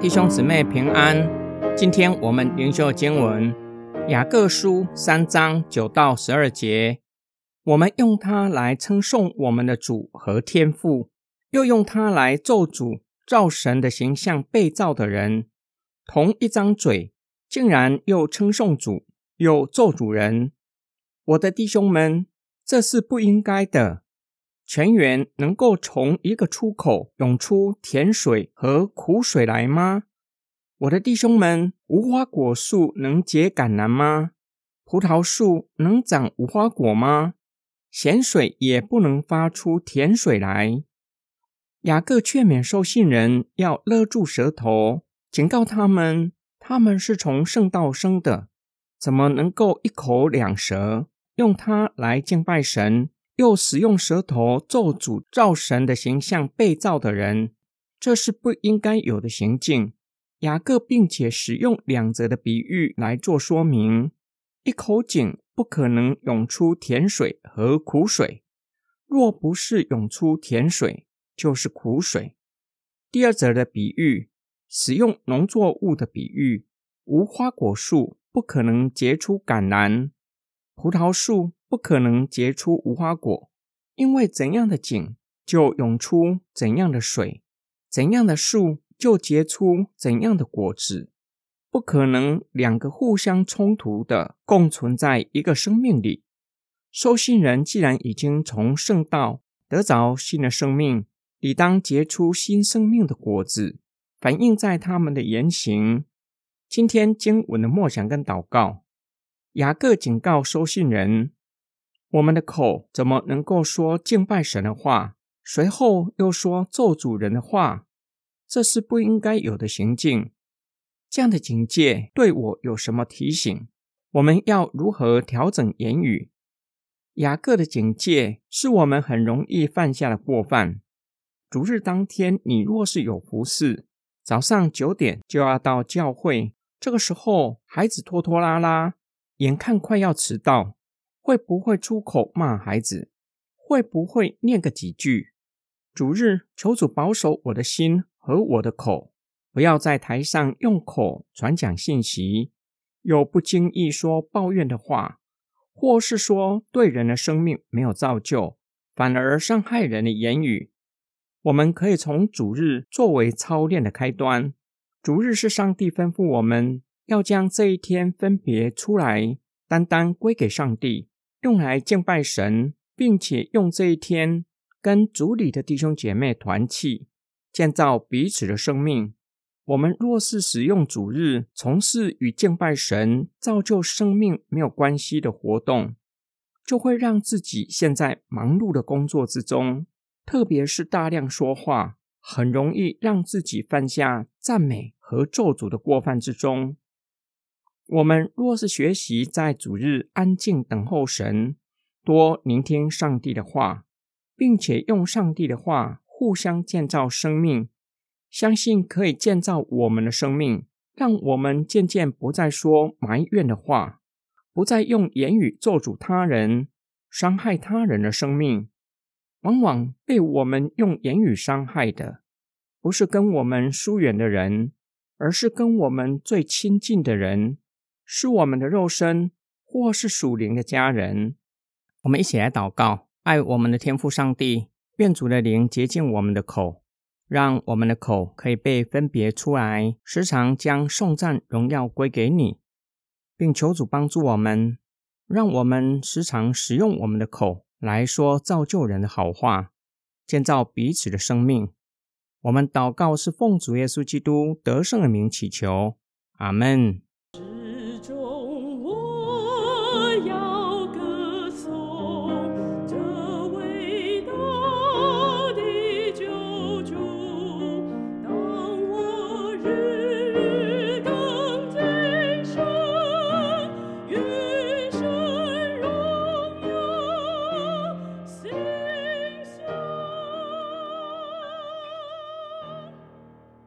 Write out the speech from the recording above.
弟兄姊妹平安。今天我们灵修经文雅各书三章九到十二节，我们用它来称颂我们的主和天父，又用它来咒诅造神的形象被造的人。同一张嘴，竟然又称颂主，又咒诅人。我的弟兄们，这是不应该的。泉源能够从一个出口涌出甜水和苦水来吗？我的弟兄们，无花果树能结橄榄吗？葡萄树能长无花果吗？咸水也不能发出甜水来。雅各劝勉受信人要勒住舌头，警告他们：他们是从圣道生的，怎么能够一口两舌，用它来敬拜神？又使用舌头咒诅造神的形象被造的人，这是不应该有的行径。雅各并且使用两则的比喻来做说明：一口井不可能涌出甜水和苦水，若不是涌出甜水，就是苦水。第二则的比喻使用农作物的比喻：无花果树不可能结出橄榄，葡萄树。不可能结出无花果，因为怎样的井就涌出怎样的水，怎样的树就结出怎样的果子。不可能两个互相冲突的共存在一个生命里。收信人既然已经从圣道得着新的生命，理当结出新生命的果子，反映在他们的言行。今天经文的默想跟祷告，雅各警告收信人。我们的口怎么能够说敬拜神的话，随后又说咒主人的话？这是不应该有的行径。这样的警戒对我有什么提醒？我们要如何调整言语？雅各的警戒是我们很容易犯下的过犯。主日当天，你若是有服侍，早上九点就要到教会，这个时候孩子拖拖拉拉，眼看快要迟到。会不会出口骂孩子？会不会念个几句？主日求主保守我的心和我的口，不要在台上用口传讲信息，又不经意说抱怨的话，或是说对人的生命没有造就，反而伤害人的言语。我们可以从主日作为操练的开端。主日是上帝吩咐我们要将这一天分别出来，单单归给上帝。用来敬拜神，并且用这一天跟族里的弟兄姐妹团契，建造彼此的生命。我们若是使用主日从事与敬拜神、造就生命没有关系的活动，就会让自己陷在忙碌的工作之中，特别是大量说话，很容易让自己犯下赞美和咒诅的过犯之中。我们若是学习在主日安静等候神，多聆听上帝的话，并且用上帝的话互相建造生命，相信可以建造我们的生命，让我们渐渐不再说埋怨的话，不再用言语咒诅他人、伤害他人的生命。往往被我们用言语伤害的，不是跟我们疏远的人，而是跟我们最亲近的人。是我们的肉身，或是属灵的家人。我们一起来祷告：爱我们的天父上帝，愿主的灵洁净我们的口，让我们的口可以被分别出来，时常将颂赞荣耀归给你，并求主帮助我们，让我们时常使用我们的口来说造就人的好话，建造彼此的生命。我们祷告是奉主耶稣基督得胜的名祈求，阿门。